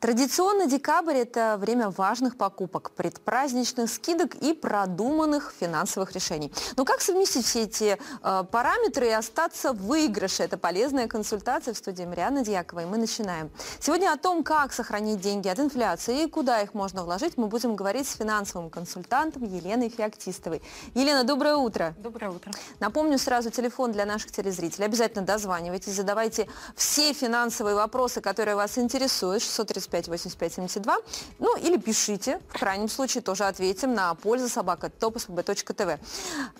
Традиционно декабрь – это время важных покупок, предпраздничных скидок и продуманных финансовых решений. Но как совместить все эти э, параметры и остаться в выигрыше? Это полезная консультация в студии Марианы Дьякова, и мы начинаем. Сегодня о том, как сохранить деньги от инфляции и куда их можно вложить, мы будем говорить с финансовым консультантом Еленой Феоктистовой. Елена, доброе утро. Доброе утро. Напомню сразу телефон для наших телезрителей. Обязательно дозванивайтесь, задавайте все финансовые вопросы, которые вас интересуют. 630 85 85 72. Ну, или пишите, в крайнем случае тоже ответим на пользу собака topsbb.tv.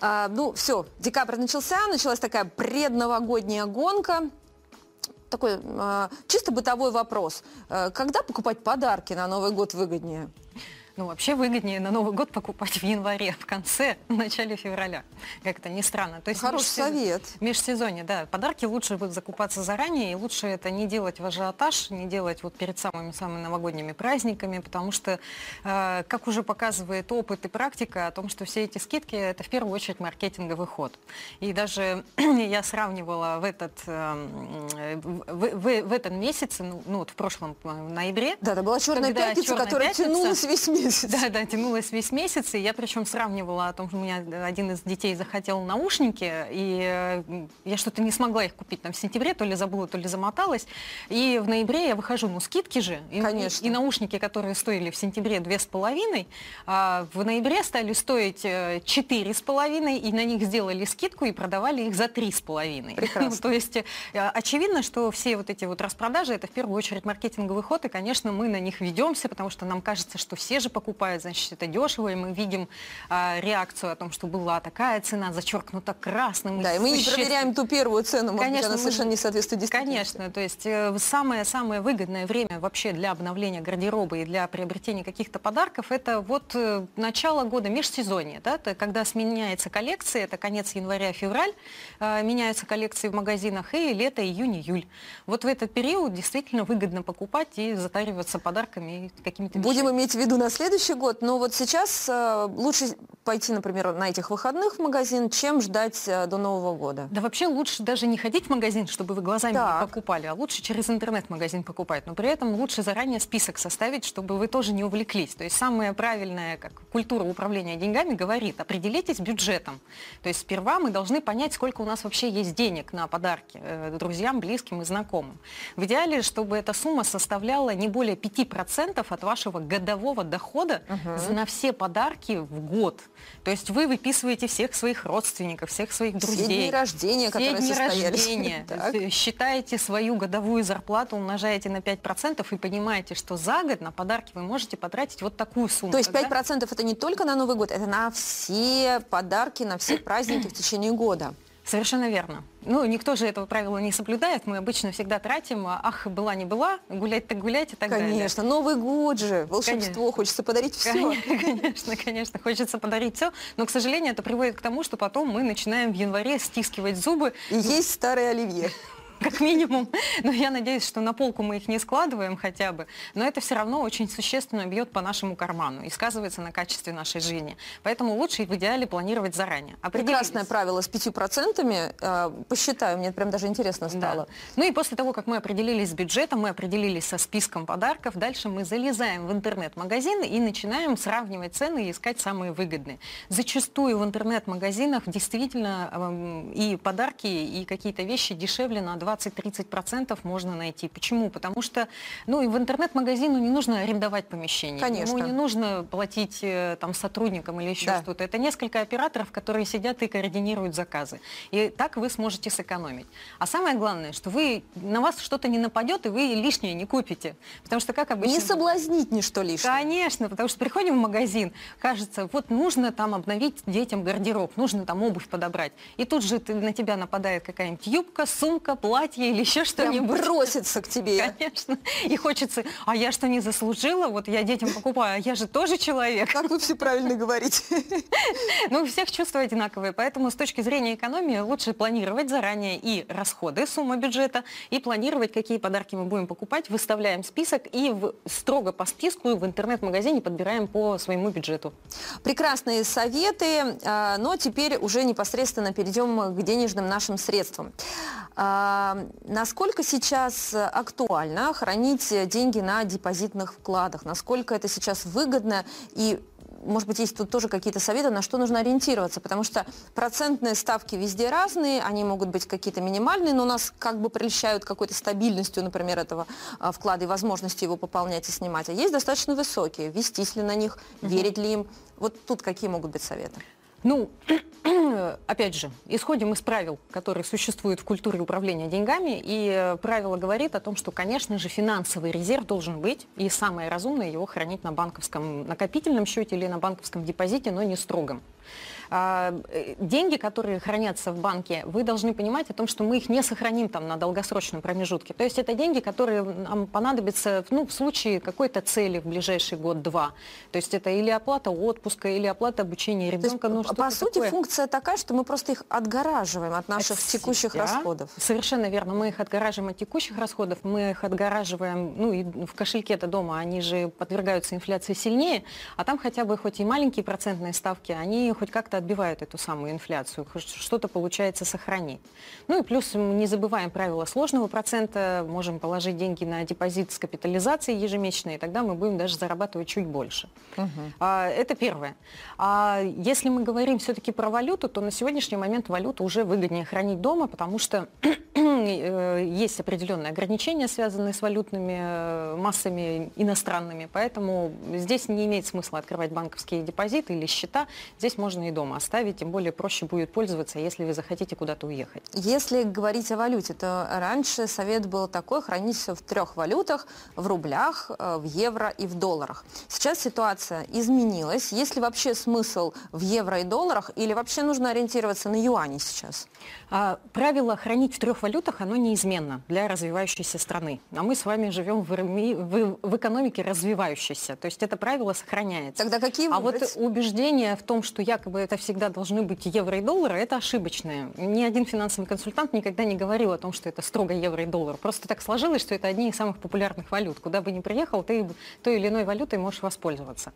А, ну, все, декабрь начался, началась такая предновогодняя гонка такой э, чисто бытовой вопрос. Э, когда покупать подарки на Новый год выгоднее? Ну, вообще выгоднее на Новый год покупать в январе, в конце, в начале февраля. Как-то не странно. То есть Хороший межсез... совет. Межсезонье, да. Подарки лучше будет закупаться заранее, и лучше это не делать в ажиотаж, не делать вот перед самыми-самыми новогодними праздниками, потому что, э, как уже показывает опыт и практика, о том, что все эти скидки – это в первую очередь маркетинговый ход. И даже я сравнивала в этот, э, в, в, в этом месяце, ну, ну вот в прошлом в э, ноябре. Да, это была черная пятница, которая пятница, тянулась весь месяц месяц. Да, да, тянулась весь месяц. И я причем сравнивала о том, что у меня один из детей захотел наушники, и э, я что-то не смогла их купить там в сентябре, то ли забыла, то ли замоталась. И в ноябре я выхожу, ну скидки же. И, Конечно. И, и наушники, которые стоили в сентябре две с половиной, а в ноябре стали стоить э, четыре с половиной, и на них сделали скидку и продавали их за три с половиной. Прекрасно. то есть э, очевидно, что все вот эти вот распродажи, это в первую очередь маркетинговый ход, и, конечно, мы на них ведемся, потому что нам кажется, что все же покупает, значит, это дешево, и мы видим а, реакцию о том, что была такая цена, зачеркнута красным. Да, и мы не проверяем ту первую цену, может Конечно, быть, она совершенно не соответствует действительности. Конечно, то есть самое-самое э, выгодное время вообще для обновления гардероба и для приобретения каких-то подарков, это вот э, начало года, межсезонье, да, это когда сменяется коллекция, это конец января-февраль, э, меняются коллекции в магазинах, и лето, июнь, июль. Вот в этот период действительно выгодно покупать и затариваться подарками и какими-то Будем иметь в виду на следующий год, но вот сейчас э, лучше пойти, например, на этих выходных в магазин, чем ждать э, до Нового года? Да вообще лучше даже не ходить в магазин, чтобы вы глазами так. не покупали, а лучше через интернет-магазин покупать. Но при этом лучше заранее список составить, чтобы вы тоже не увлеклись. То есть самая правильная как, культура управления деньгами говорит, определитесь бюджетом. То есть сперва мы должны понять, сколько у нас вообще есть денег на подарки э, друзьям, близким и знакомым. В идеале, чтобы эта сумма составляла не более 5% от вашего годового дохода угу. на все подарки в год. То есть вы выписываете всех своих родственников, всех своих друзей. Все дни рождения, все которые дни рождения. Считаете свою годовую зарплату, умножаете на 5% и понимаете, что за год на подарки вы можете потратить вот такую сумму. То есть 5% да? это не только на Новый год, это на все подарки, на все праздники в течение года. Совершенно верно. Ну, никто же этого правила не соблюдает. Мы обычно всегда тратим, а, ах, была не была, гулять так гулять и так конечно. далее. Конечно, Новый год же, волшебство, конечно. хочется подарить все. Конечно, конечно, хочется подарить все. Но, к сожалению, это приводит к тому, что потом мы начинаем в январе стискивать зубы. И есть старые оливье. как минимум. Но я надеюсь, что на полку мы их не складываем хотя бы. Но это все равно очень существенно бьет по нашему карману и сказывается на качестве нашей жизни. Поэтому лучше в идеале планировать заранее. Прекрасное правило с пятью процентами. Э, посчитаю, мне прям даже интересно стало. Да. Ну и после того, как мы определились с бюджетом, мы определились со списком подарков, дальше мы залезаем в интернет-магазин и начинаем сравнивать цены и искать самые выгодные. Зачастую в интернет-магазинах действительно эм, и подарки, и какие-то вещи дешевле на 20 20-30% можно найти. Почему? Потому что ну, и в интернет-магазину не нужно арендовать помещение. Конечно. Ему не нужно платить э, там, сотрудникам или еще да. что-то. Это несколько операторов, которые сидят и координируют заказы. И так вы сможете сэкономить. А самое главное, что вы, на вас что-то не нападет, и вы лишнее не купите. Потому что как обычно... Не соблазнить ничто лишнее. Конечно, потому что приходим в магазин, кажется, вот нужно там обновить детям гардероб, нужно там обувь подобрать. И тут же ты, на тебя нападает какая-нибудь юбка, сумка, платье, платье или еще что-нибудь. бросится к тебе. Конечно. И хочется, а я что не заслужила? Вот я детям покупаю, а я же тоже человек. Как вы все правильно говорите. Ну, у всех чувства одинаковые, поэтому с точки зрения экономии лучше планировать заранее и расходы, сумма бюджета, и планировать, какие подарки мы будем покупать, выставляем список и в, строго по списку в интернет-магазине подбираем по своему бюджету. Прекрасные советы, а, но теперь уже непосредственно перейдем к денежным нашим средствам. А, насколько сейчас актуально хранить деньги на депозитных вкладах? Насколько это сейчас выгодно и может быть, есть тут тоже какие-то советы, на что нужно ориентироваться, потому что процентные ставки везде разные, они могут быть какие-то минимальные, но нас как бы прельщают какой-то стабильностью, например, этого а, вклада и возможностью его пополнять и снимать. А есть достаточно высокие, вестись ли на них, верить ли им. Вот тут какие могут быть советы? Ну, опять же, исходим из правил, которые существуют в культуре управления деньгами, и э, правило говорит о том, что, конечно же, финансовый резерв должен быть, и самое разумное его хранить на банковском накопительном счете или на банковском депозите, но не строгом. А, э, деньги, которые хранятся в банке, вы должны понимать о том, что мы их не сохраним там на долгосрочном промежутке. То есть это деньги, которые нам понадобятся ну, в случае какой-то цели в ближайший год-два. То есть это или оплата отпуска, или оплата обучения ребенка. То есть, ну, по сути, такое. функция такая, что мы просто их отгораживаем от наших от текущих себя. расходов. Совершенно верно. Мы их отгораживаем от текущих расходов, мы их отгораживаем, ну и в кошельке-то дома они же подвергаются инфляции сильнее, а там хотя бы хоть и маленькие процентные ставки, они хоть как-то отбивают эту самую инфляцию, что-то получается сохранить. Ну и плюс не забываем правила сложного процента, можем положить деньги на депозит с капитализацией ежемесячной, и тогда мы будем даже зарабатывать чуть больше. Угу. А, это первое. А если мы говорим все-таки про валюту, то на сегодняшний момент валюту уже выгоднее хранить дома, потому что э, есть определенные ограничения, связанные с валютными э, массами иностранными, поэтому здесь не имеет смысла открывать банковские депозиты или счета, здесь можно и дома дома оставить, тем более проще будет пользоваться, если вы захотите куда-то уехать. Если говорить о валюте, то раньше совет был такой, хранить все в трех валютах, в рублях, э, в евро и в долларах. Сейчас ситуация изменилась. Есть ли вообще смысл в евро и долларах или вообще нужно ориентироваться на юани сейчас? А, правило хранить в трех валютах, оно неизменно для развивающейся страны. А мы с вами живем в, в, в экономике развивающейся. То есть это правило сохраняется. Тогда какие выбрать? А вот убеждение в том, что якобы это всегда должны быть евро и доллары, это ошибочное. Ни один финансовый консультант никогда не говорил о том, что это строго евро и доллар. Просто так сложилось, что это одни из самых популярных валют. Куда бы ни приехал, ты той или иной валютой можешь воспользоваться.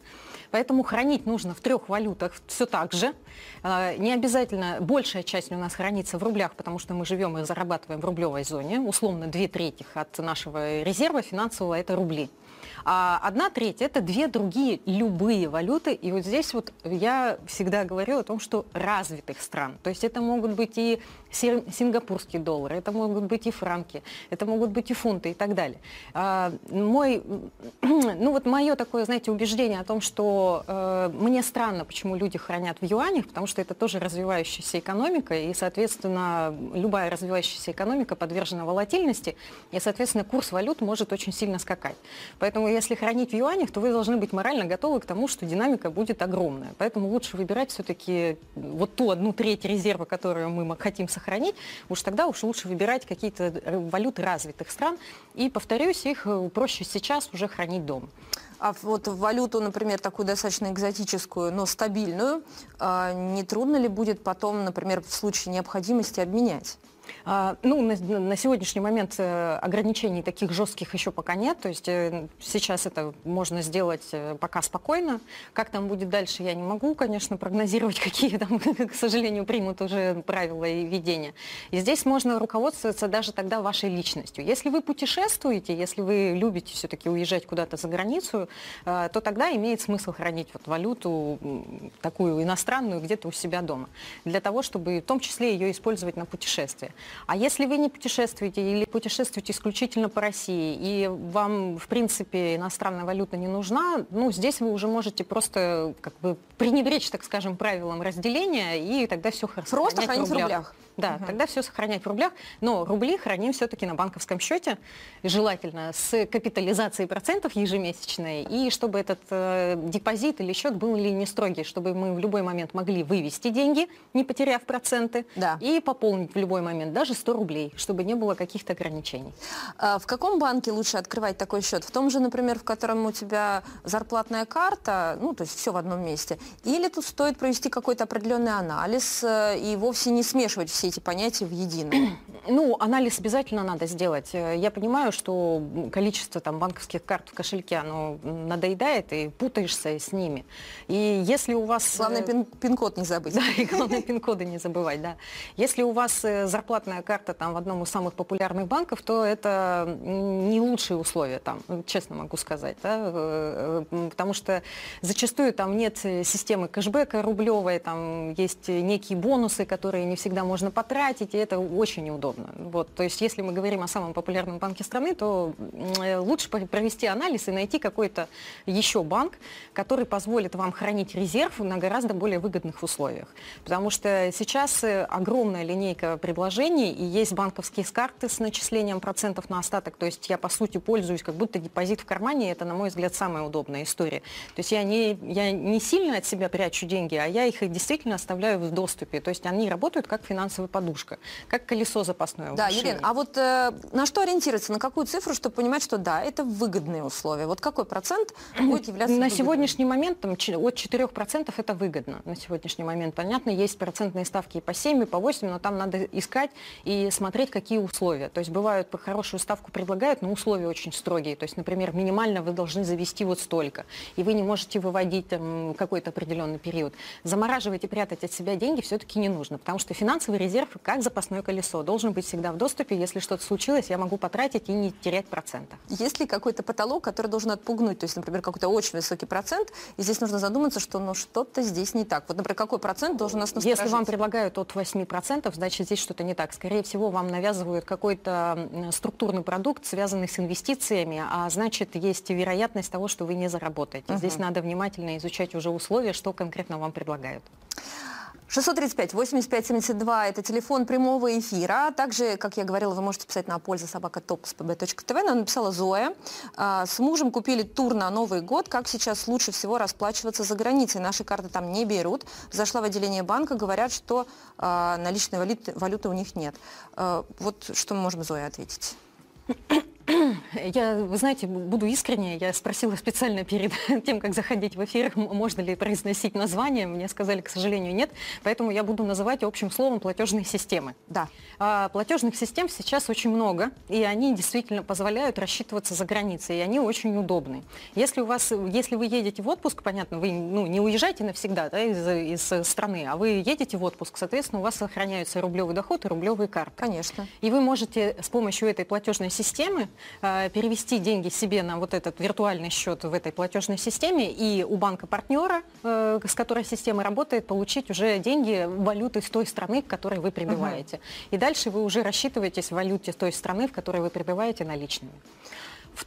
Поэтому хранить нужно в трех валютах все так же. А, не обязательно, большая часть у нас хранится в рублях, потому что мы живем и зарабатываем в рублевой зоне. Условно, две трети от нашего резерва финансового – это рубли. А одна треть – это две другие любые валюты. И вот здесь вот я всегда говорю о том, что развитых стран. То есть это могут быть и сингапурские доллары, это могут быть и франки, это могут быть и фунты и так далее. А, мой, ну вот мое такое, знаете, убеждение о том, что э, мне странно, почему люди хранят в юанях, потому что это тоже развивающаяся экономика, и, соответственно, любая развивающаяся экономика подвержена волатильности, и, соответственно, курс валют может очень сильно скакать. Поэтому если хранить в юанях, то вы должны быть морально готовы к тому, что динамика будет огромная. Поэтому лучше выбирать все-таки вот ту одну треть резерва, которую мы хотим сохранить, уж тогда уж лучше выбирать какие-то валюты развитых стран. И, повторюсь, их э, проще сейчас уже хранить дома. А вот валюту, например, такую достаточно экзотическую, но стабильную, а, не трудно ли будет потом, например, в случае необходимости обменять? А, ну, на, на сегодняшний момент э, ограничений таких жестких еще пока нет. То есть э, сейчас это можно сделать э, пока спокойно. Как там будет дальше, я не могу, конечно, прогнозировать, какие там, к сожалению, примут уже правила и ведения. И здесь можно руководствоваться даже тогда вашей личностью. Если вы путешествуете, если вы любите все-таки уезжать куда-то за границу, то тогда имеет смысл хранить вот валюту такую иностранную где-то у себя дома. Для того, чтобы в том числе ее использовать на путешествие. А если вы не путешествуете или путешествуете исключительно по России, и вам, в принципе, иностранная валюта не нужна, ну, здесь вы уже можете просто как бы пренебречь, так скажем, правилам разделения, и тогда все хорошо. Просто хранить в рублях. Да, угу. тогда все сохранять в рублях, но рубли храним все-таки на банковском счете, желательно с капитализацией процентов ежемесячной, и чтобы этот э, депозит или счет был ли не строгий, чтобы мы в любой момент могли вывести деньги, не потеряв проценты, да. и пополнить в любой момент, даже 100 рублей, чтобы не было каких-то ограничений. А в каком банке лучше открывать такой счет? В том же, например, в котором у тебя зарплатная карта, ну, то есть все в одном месте, или тут стоит провести какой-то определенный анализ э, и вовсе не смешивать все эти понятия в единое? Ну, анализ обязательно надо сделать. Э, я понимаю, что количество там банковских карт в кошельке, оно надоедает, и путаешься с ними. И если у вас... Главное, э, пин- пин-код не забыть. Да, и главное, пин-коды не забывать, да. Если у вас зарплатная карта там в одном из самых популярных банков, то это не лучшие условия там, честно могу сказать, да, потому что зачастую там нет системы кэшбэка рублевой, там есть некие бонусы, которые не всегда можно потратить, и это очень неудобно. Вот, то есть если мы говорим о самом популярном банке страны, то лучше провести анализ и найти какой-то еще банк, который позволит вам хранить резерв на гораздо более выгодных условиях. Потому что сейчас э, огромная линейка предложений, и есть банковские карты с начислением процентов на остаток, то есть я, по сути, пользуюсь как будто депозит в кармане, это, на мой взгляд, самая удобная история. То есть я не, я не сильно от себя прячу деньги, а я их действительно оставляю в доступе. То есть они работают как финансовая подушка, как колесо запасное. Да, Елена, а вот э, на что ориентироваться, на какую цифру, чтобы понимать, что да, это выгодные условия? Вот какой процент будет являться На сегодняшний момент там, от 4% это выгодно. На сегодняшний момент, понятно, есть процентные ставки и по 7, и по 8, но там надо искать и смотреть, какие условия. То есть бывают по хорошую ставку предлагают, но условия очень строгие. То есть, например, минимально вы должны завести вот столько, и вы не можете выводить там, какой-то определенный период. Замораживать и прятать от себя деньги все-таки не нужно, потому что финансовый резерв, как запасное колесо, должен быть всегда в доступе. Если что-то случилось, я могу потратить и не терять процента. Есть ли какой-то потолок, который должен отпугнуть? То есть, например, какой-то очень высокий процент, и здесь нужно задуматься, что ну, что-то здесь не так. Вот, например, какой процент должен нас насторожить? Если вам предлагают от 8%, значит, здесь что-то не так. Скорее всего, вам навязывают какой-то структурный продукт, связанный с инвестициями, а значит, есть вероятность того, что вы не заработаете. Угу. Здесь надо внимательно изучать уже условия, что конкретно вам предлагают. 635 85 72 это телефон прямого эфира. Также, как я говорила, вы можете писать на пользу собака topspb.tv. Нам написала Зоя. А, с мужем купили тур на Новый год. Как сейчас лучше всего расплачиваться за границей? Наши карты там не берут. Зашла в отделение банка, говорят, что а, наличной валюты, валюты у них нет. А, вот что мы можем Зоя ответить? Я, вы знаете, буду искренне, я спросила специально перед тем, как заходить в эфир, можно ли произносить название. Мне сказали, к сожалению, нет. Поэтому я буду называть общим словом платежные системы. Да. А, платежных систем сейчас очень много, и они действительно позволяют рассчитываться за границей, и они очень удобны. Если, у вас, если вы едете в отпуск, понятно, вы ну, не уезжаете навсегда да, из, из страны, а вы едете в отпуск, соответственно, у вас сохраняются рублевый доход и рублевые карты. Конечно. И вы можете с помощью этой платежной системы Э, перевести деньги себе на вот этот виртуальный счет в этой платежной системе и у банка-партнера, э, с которой система работает, получить уже деньги валюты с той страны, в которой вы пребываете. Угу. И дальше вы уже рассчитываетесь в валюте той страны, в которой вы пребываете наличными.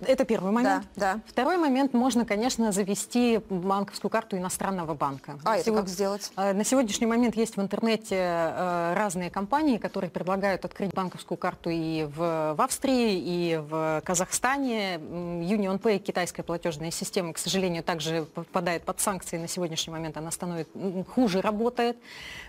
Это первый момент. Да, да. Второй момент, можно, конечно, завести банковскую карту иностранного банка. А, это как сделать? Э, на сегодняшний момент есть в интернете э, разные компании, которые предлагают открыть банковскую карту и в, в Австрии, и в Казахстане. Union Pay, китайская платежная система, к сожалению, также попадает под санкции. На сегодняшний момент она становится хуже работает.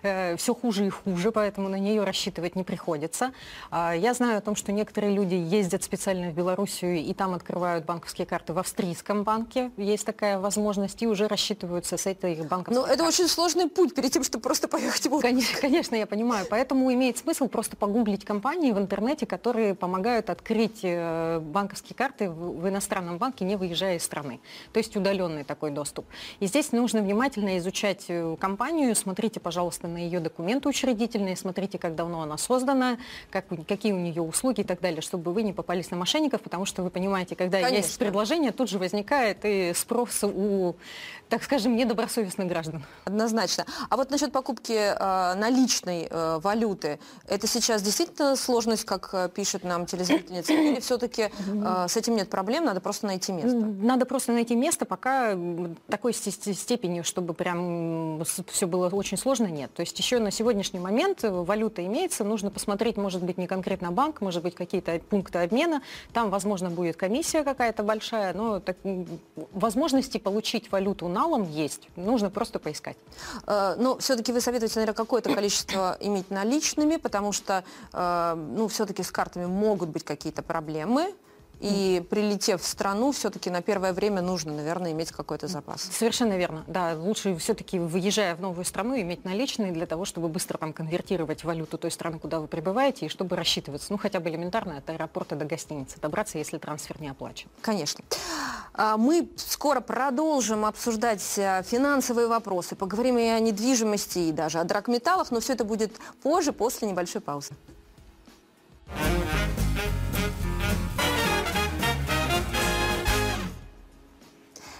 Э, Все хуже и хуже, поэтому на нее рассчитывать не приходится. А, я знаю о том, что некоторые люди ездят специально в Белоруссию и там там открывают банковские карты в австрийском банке, есть такая возможность, и уже рассчитываются с этой банковской Но это очень сложный путь перед тем, чтобы просто поехать в Конечно, конечно, я понимаю. Поэтому имеет смысл просто погуглить компании в интернете, которые помогают открыть э, банковские карты в иностранном банке, не выезжая из страны. То есть удаленный такой доступ. И здесь нужно внимательно изучать э, компанию, смотрите, пожалуйста, на ее документы учредительные, смотрите, как давно она создана, как, какие у нее услуги и так далее, чтобы вы не попались на мошенников, потому что вы понимаете, понимаете, когда Конечно. есть предложение, тут же возникает и спрос у так скажем, недобросовестных граждан. Однозначно. А вот насчет покупки э, наличной э, валюты, это сейчас действительно сложность, как э, пишет нам телезрительница, или все-таки э, с этим нет проблем, надо просто найти место? Надо просто найти место, пока такой степени, чтобы прям все было очень сложно, нет. То есть еще на сегодняшний момент валюта имеется, нужно посмотреть, может быть, не конкретно банк, может быть, какие-то пункты обмена, там, возможно, будет комиссия какая-то большая, но так, возможности получить валюту журналом есть. Нужно просто поискать. Э, но все-таки вы советуете, наверное, какое-то количество иметь наличными, потому что, э, ну, все-таки с картами могут быть какие-то проблемы. И прилетев в страну, все-таки на первое время нужно, наверное, иметь какой-то запас. Совершенно верно. Да, лучше все-таки, выезжая в новую страну, иметь наличные для того, чтобы быстро там конвертировать валюту той страны, куда вы прибываете, и чтобы рассчитываться, ну, хотя бы элементарно от аэропорта до гостиницы добраться, если трансфер не оплачен. Конечно. А, мы скоро продолжим обсуждать э, финансовые вопросы, поговорим и о недвижимости, и даже о драгметаллах, но все это будет позже, после небольшой паузы.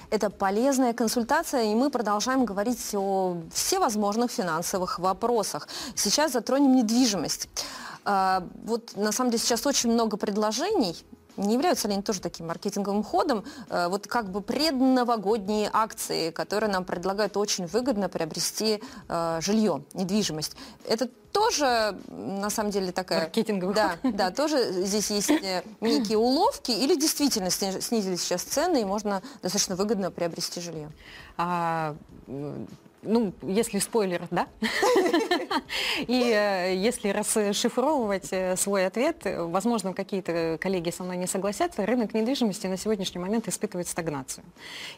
Это полезная консультация, и мы продолжаем говорить о всевозможных финансовых вопросах. Сейчас затронем недвижимость. А, вот на самом деле сейчас очень много предложений не являются ли они тоже таким маркетинговым ходом? Э, вот как бы предновогодние акции, которые нам предлагают очень выгодно приобрести э, жилье, недвижимость. Это тоже, на самом деле, такая... Маркетинговый Да, да, тоже здесь есть э, некие уловки, или действительно снизились сейчас цены, и можно достаточно выгодно приобрести жилье? А, ну, если спойлер, да. И э, если расшифровывать э, свой ответ, возможно, какие-то коллеги со мной не согласятся, рынок недвижимости на сегодняшний момент испытывает стагнацию.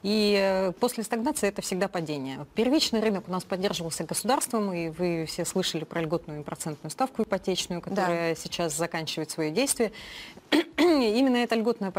И э, после стагнации это всегда падение. Первичный рынок у нас поддерживался государством, и вы все слышали про льготную процентную ставку ипотечную, которая да. сейчас заканчивает свое действие. Именно эта льготная,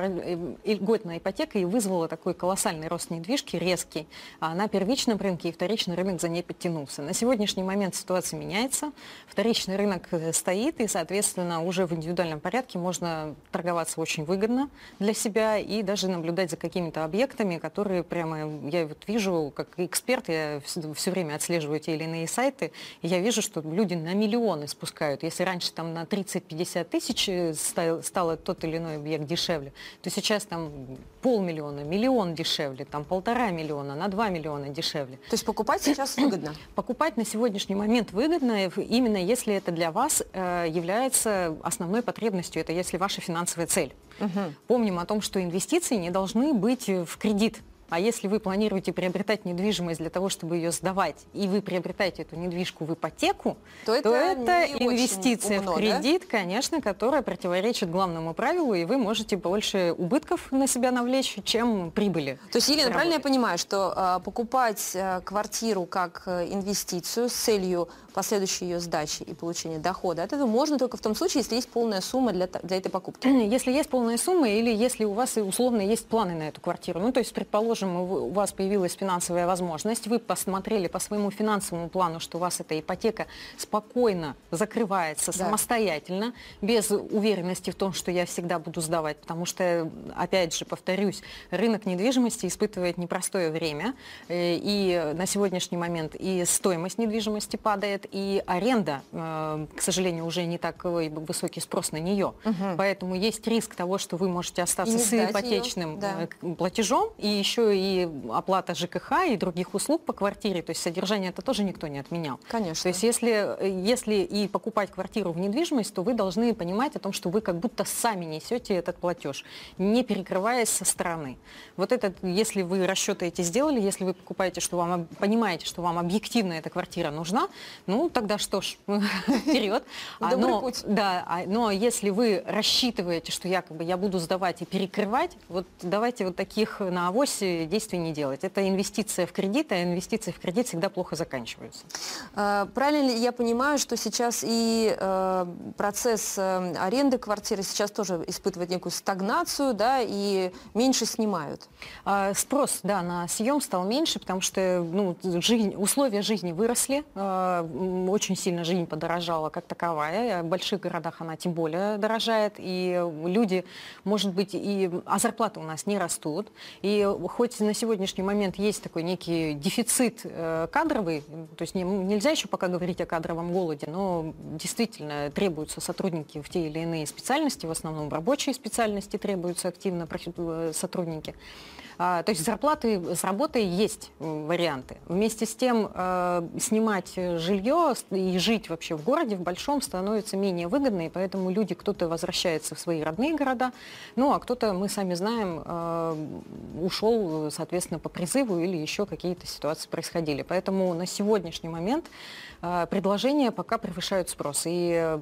льготная ипотека и вызвала такой колоссальный рост недвижки, резкий, а на первичном рынке и вторичном рынок за ней подтянулся. На сегодняшний момент ситуация меняется, вторичный рынок э, стоит, и, соответственно, уже в индивидуальном порядке можно торговаться очень выгодно для себя и даже наблюдать за какими-то объектами, которые прямо, я вот вижу, как эксперт, я все время отслеживаю те или иные сайты, и я вижу, что люди на миллионы спускают. Если раньше там на 30-50 тысяч э, стало тот или иной объект дешевле, то сейчас там полмиллиона, миллион дешевле, там полтора миллиона, на два миллиона дешевле. То есть покупать сейчас выгодно? Покупать на сегодняшний момент выгодно, именно если это для вас э, является основной потребностью, это если ваша финансовая цель. Угу. Помним о том, что инвестиции не должны быть в кредит. А если вы планируете приобретать недвижимость для того, чтобы ее сдавать, и вы приобретаете эту недвижку в ипотеку, то это, то это инвестиция умно, в кредит, да? конечно, которая противоречит главному правилу, и вы можете больше убытков на себя навлечь, чем прибыли. То есть, Елена, правильно я понимаю, что э, покупать э, квартиру как э, инвестицию с целью последующей ее сдачи и получения дохода от этого можно только в том случае, если есть полная сумма для, для этой покупки? Если есть полная сумма или если у вас условно есть планы на эту квартиру. Ну, то есть, предположим, предположим, у вас появилась финансовая возможность, вы посмотрели по своему финансовому плану, что у вас эта ипотека спокойно закрывается да. самостоятельно, без уверенности в том, что я всегда буду сдавать, потому что, опять же, повторюсь, рынок недвижимости испытывает непростое время, э, и на сегодняшний момент и стоимость недвижимости падает, и аренда, э, к сожалению, уже не такой высокий спрос на нее. Угу. Поэтому есть риск того, что вы можете остаться с ипотечным ее. Да. Э, платежом и еще и оплата ЖКХ и других услуг по квартире, то есть содержание это тоже никто не отменял. Конечно. То есть если, если и покупать квартиру в недвижимость, то вы должны понимать о том, что вы как будто сами несете этот платеж, не перекрываясь со стороны. Вот это, если вы расчеты эти сделали, если вы покупаете, что вам, понимаете, что вам объективно эта квартира нужна, ну тогда что ж, вперед. А, но, да, а, но если вы рассчитываете, что якобы я буду сдавать и перекрывать, вот давайте вот таких на авосе эти действия не делать. Это инвестиция в кредит, а инвестиции в кредит всегда плохо заканчиваются. А, правильно ли я понимаю, что сейчас и э, процесс э, аренды квартиры сейчас тоже испытывает некую стагнацию, да, и меньше снимают? А, спрос, да, на съем стал меньше, потому что ну, жизнь, условия жизни выросли, а, очень сильно жизнь подорожала как таковая, в больших городах она тем более дорожает, и люди, может быть, и а зарплаты у нас не растут, и хоть на сегодняшний момент есть такой некий дефицит э, кадровый, то есть не, нельзя еще пока говорить о кадровом голоде, но действительно требуются сотрудники в те или иные специальности, в основном рабочие специальности требуются активно э, сотрудники. А, то есть зарплаты с работой есть варианты. Вместе с тем э, снимать жилье и жить вообще в городе, в большом, становится менее выгодно, и поэтому люди, кто-то возвращается в свои родные города, ну а кто-то, мы сами знаем, э, ушел, соответственно, по призыву или еще какие-то ситуации происходили. Поэтому на сегодняшний момент э, предложения пока превышают спрос. И э,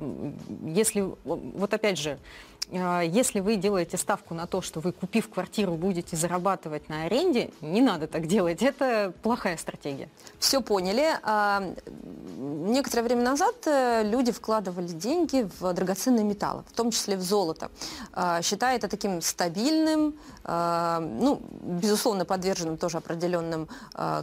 если, вот опять же, если вы делаете ставку на то, что вы, купив квартиру, будете зарабатывать на аренде, не надо так делать. Это плохая стратегия. Все поняли. А, некоторое время назад э, люди вкладывали деньги в драгоценные металлы, в том числе в золото, а, считая это таким стабильным, ну, безусловно, подверженным тоже определенным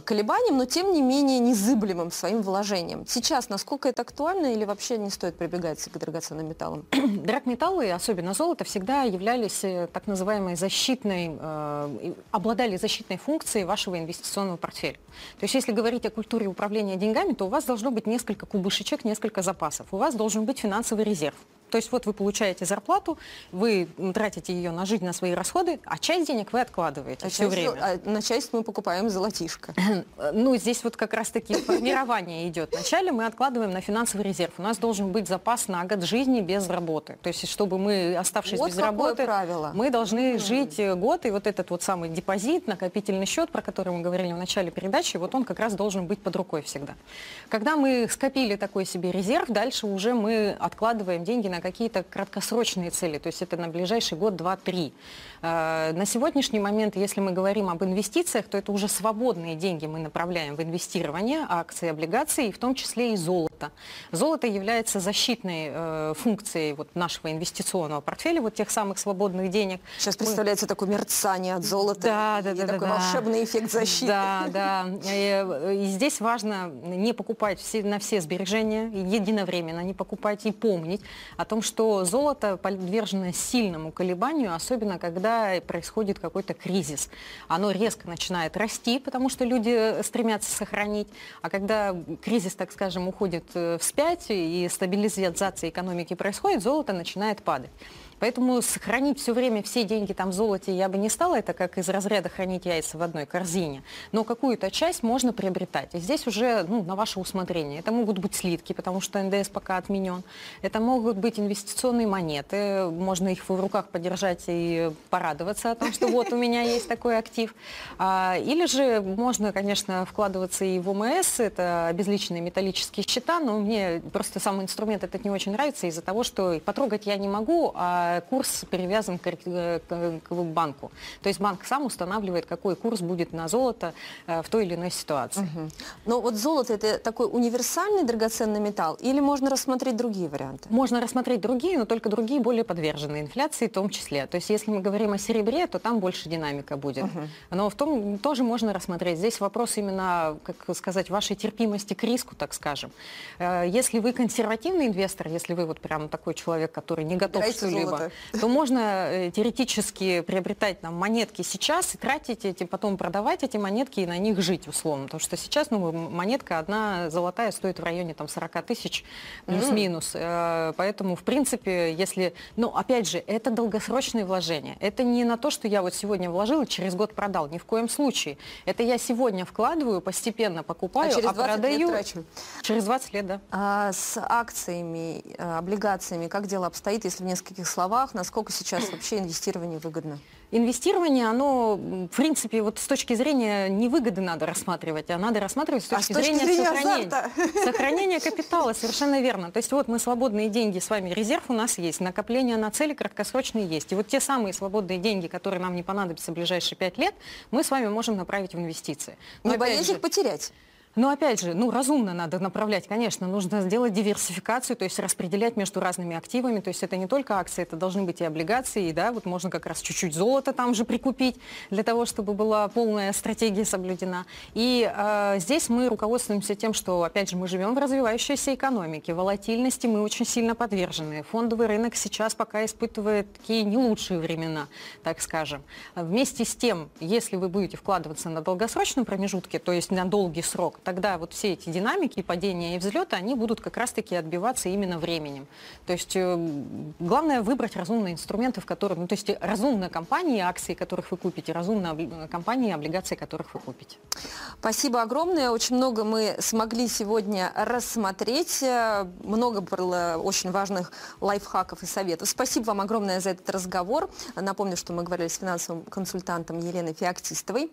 колебаниям, но тем не менее незыблемым своим вложением. Сейчас насколько это актуально или вообще не стоит прибегать к драгоценным металлам? Драгметаллы, особенно золото всегда являлись э, так называемой защитной, э, обладали защитной функцией вашего инвестиционного портфеля. То есть если говорить о культуре управления деньгами, то у вас должно быть несколько кубышечек, несколько запасов. У вас должен быть финансовый резерв. То есть вот вы получаете зарплату, вы тратите ее на жизнь, на свои расходы, а часть денег вы откладываете а все часть, время. А на часть мы покупаем золотишко. ну, здесь вот как раз-таки формирование идет. Вначале мы откладываем на финансовый резерв. У нас должен быть запас на год жизни без работы. То есть чтобы мы, оставшись вот без работы, правило. мы должны mm. жить год, и вот этот вот самый депозит, накопительный счет, про который мы говорили в начале передачи, вот он как раз должен быть под рукой всегда. Когда мы скопили такой себе резерв, дальше уже мы откладываем деньги на на какие-то краткосрочные цели, то есть это на ближайший год, два, три. Э, на сегодняшний момент, если мы говорим об инвестициях, то это уже свободные деньги мы направляем в инвестирование, акции, облигации, в том числе и золото. Золото является защитной э, функцией вот нашего инвестиционного портфеля, вот тех самых свободных денег. Сейчас представляется мы... такое мерцание от золота. Да, да, да. Такой да, волшебный эффект защиты. Да, да. И, и здесь важно не покупать все, на все сбережения единовременно, не покупать и помнить о том, что золото подвержено сильному колебанию, особенно когда происходит какой-то кризис. Оно резко начинает расти, потому что люди стремятся сохранить, а когда кризис, так скажем, уходит э, вспять и стабилизация экономики происходит, золото начинает падать. Поэтому сохранить все время все деньги там в золоте я бы не стала, это как из разряда хранить яйца в одной корзине. Но какую-то часть можно приобретать. И здесь уже ну, на ваше усмотрение. Это могут быть слитки, потому что НДС пока отменен. Это могут быть инвестиционные монеты. Можно их в руках подержать и порадоваться о том, что вот у меня есть такой актив. А, или же можно, конечно, вкладываться и в ОМС, это обезличенные металлические счета, но мне просто сам инструмент этот не очень нравится из-за того, что потрогать я не могу, а курс привязан к, к, к банку. То есть банк сам устанавливает, какой курс будет на золото э, в той или иной ситуации. Угу. Но вот золото это такой универсальный драгоценный металл или можно рассмотреть другие варианты? Можно рассмотреть другие, но только другие более подвержены инфляции в том числе. То есть если мы говорим о серебре, то там больше динамика будет. Угу. Но в том тоже можно рассмотреть. Здесь вопрос именно, как сказать, вашей терпимости к риску, так скажем. Э, если вы консервативный инвестор, если вы вот прям такой человек, который не готов что-либо золото, то можно э, теоретически приобретать там монетки сейчас и тратить эти, потом продавать эти монетки и на них жить условно. Потому что сейчас ну, монетка одна золотая стоит в районе там 40 тысяч плюс-минус. Mm. Поэтому, в принципе, если... Ну, опять же, это долгосрочные вложения. Это не на то, что я вот сегодня вложил и через год продал. Ни в коем случае. Это я сегодня вкладываю, постепенно покупаю, а, через а продаю... Лет трачу. Через 20 лет, да. А с акциями, э, облигациями как дело обстоит, если в нескольких словах словах, насколько сейчас вообще инвестирование выгодно? Инвестирование, оно, в принципе, вот с точки зрения не выгоды надо рассматривать, а надо рассматривать с точки, а с точки зрения, зрения сохранения. Сохранения капитала, совершенно верно. То есть вот мы свободные деньги с вами, резерв у нас есть, накопление на цели краткосрочные есть. И вот те самые свободные деньги, которые нам не понадобятся в ближайшие пять лет, мы с вами можем направить в инвестиции. Но не боясь их потерять? Но опять же, ну, разумно надо направлять, конечно, нужно сделать диверсификацию, то есть распределять между разными активами, то есть это не только акции, это должны быть и облигации, да, вот можно как раз чуть-чуть золота там же прикупить для того, чтобы была полная стратегия соблюдена. И э, здесь мы руководствуемся тем, что, опять же, мы живем в развивающейся экономике, волатильности мы очень сильно подвержены. Фондовый рынок сейчас пока испытывает такие не лучшие времена, так скажем. Вместе с тем, если вы будете вкладываться на долгосрочном промежутке, то есть на долгий срок, тогда вот все эти динамики, падения и взлеты, они будут как раз-таки отбиваться именно временем. То есть э, главное выбрать разумные инструменты, в которых, ну, то есть разумные компании, акции которых вы купите, разумные компании, облигации которых вы купите. Спасибо огромное. Очень много мы смогли сегодня рассмотреть. Много было очень важных лайфхаков и советов. Спасибо вам огромное за этот разговор. Напомню, что мы говорили с финансовым консультантом Еленой Феоктистовой.